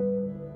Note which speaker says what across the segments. Speaker 1: Thank you.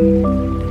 Speaker 1: Thank you.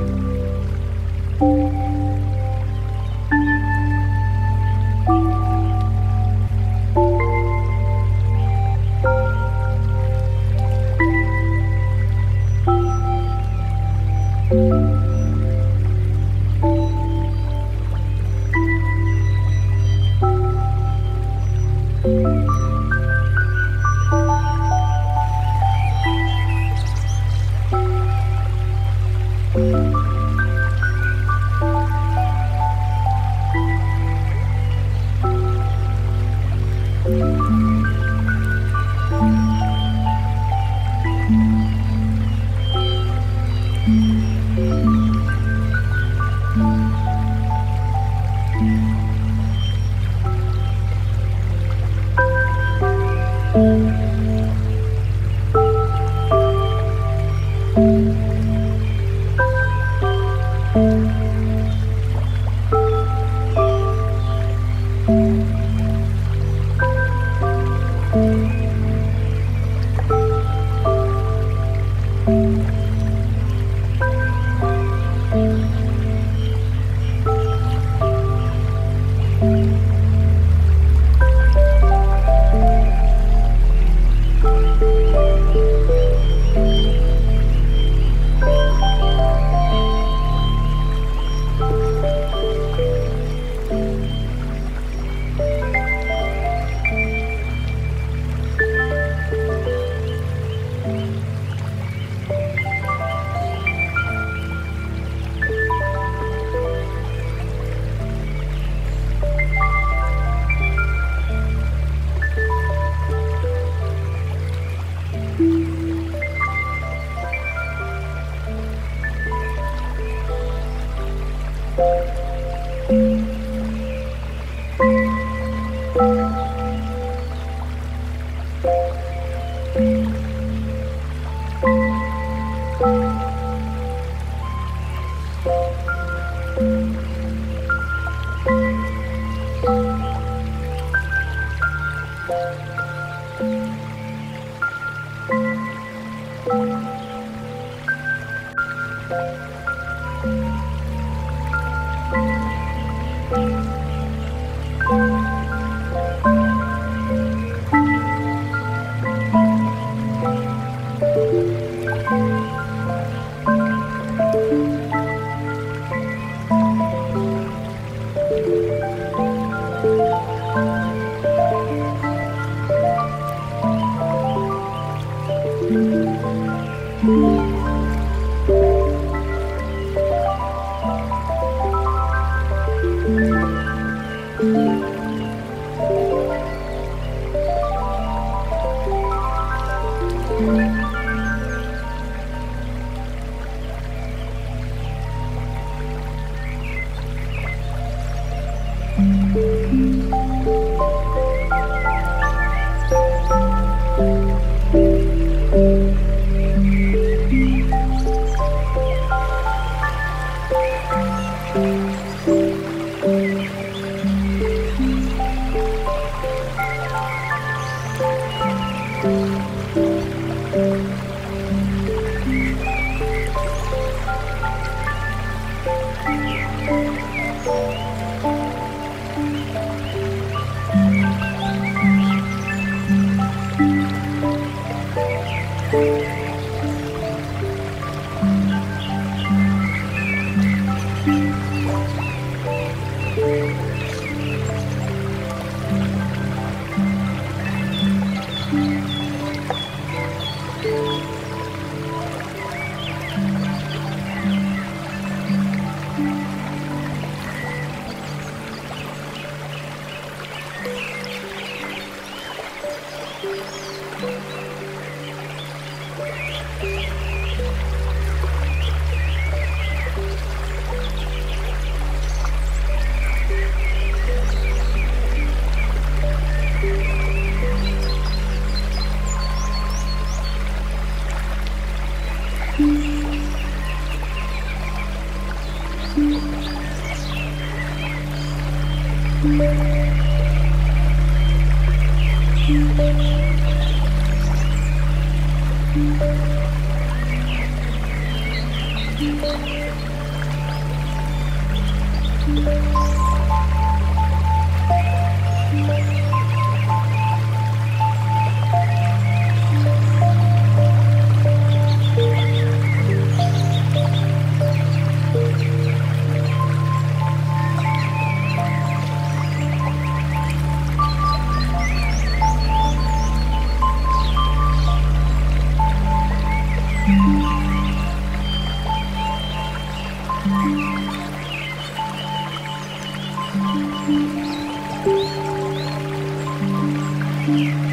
Speaker 1: Yeah.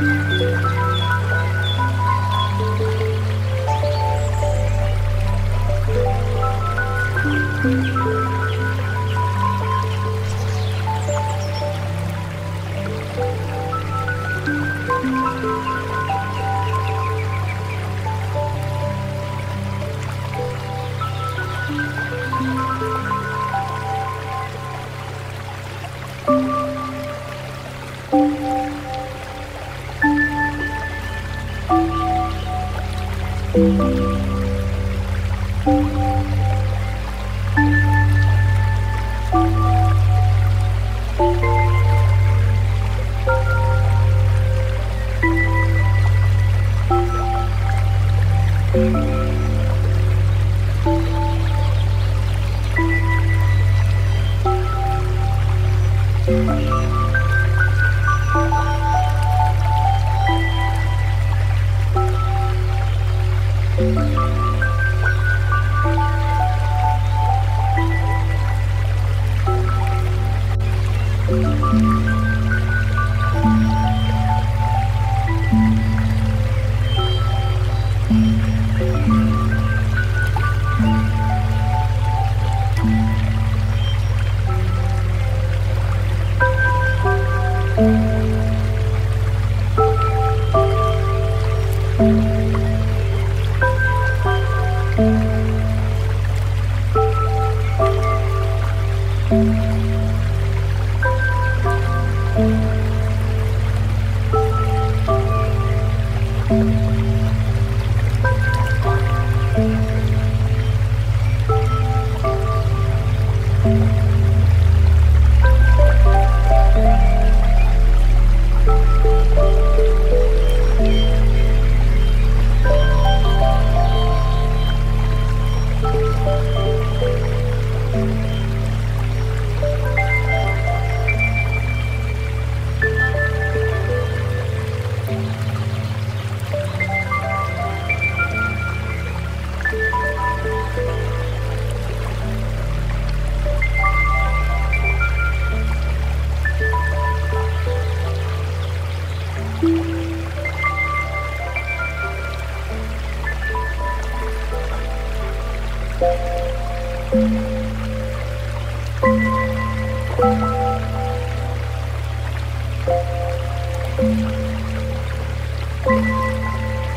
Speaker 1: Música Thank you.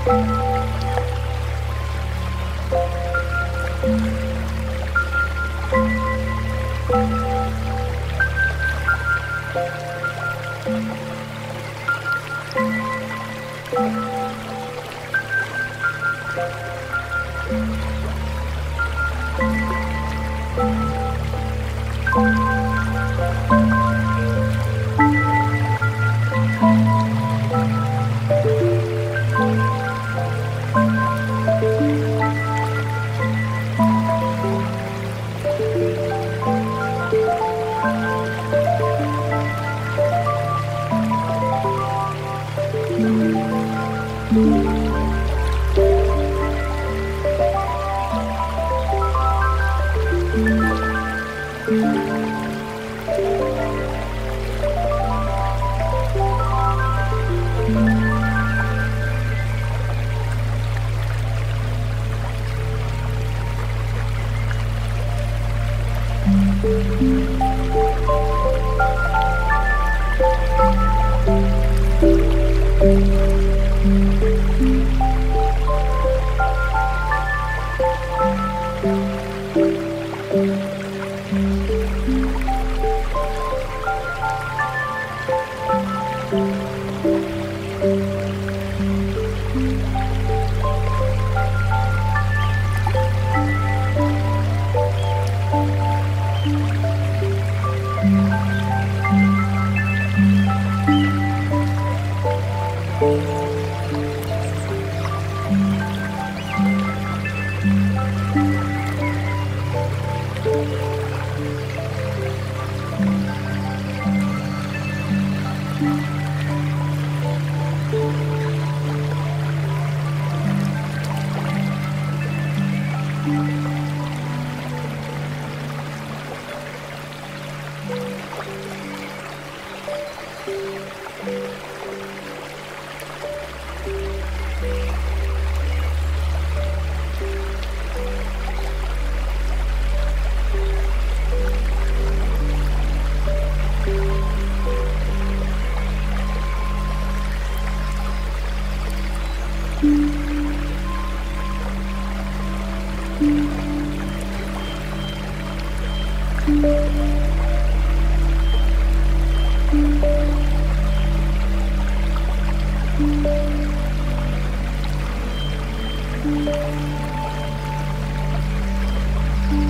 Speaker 1: thank you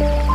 Speaker 1: Bye.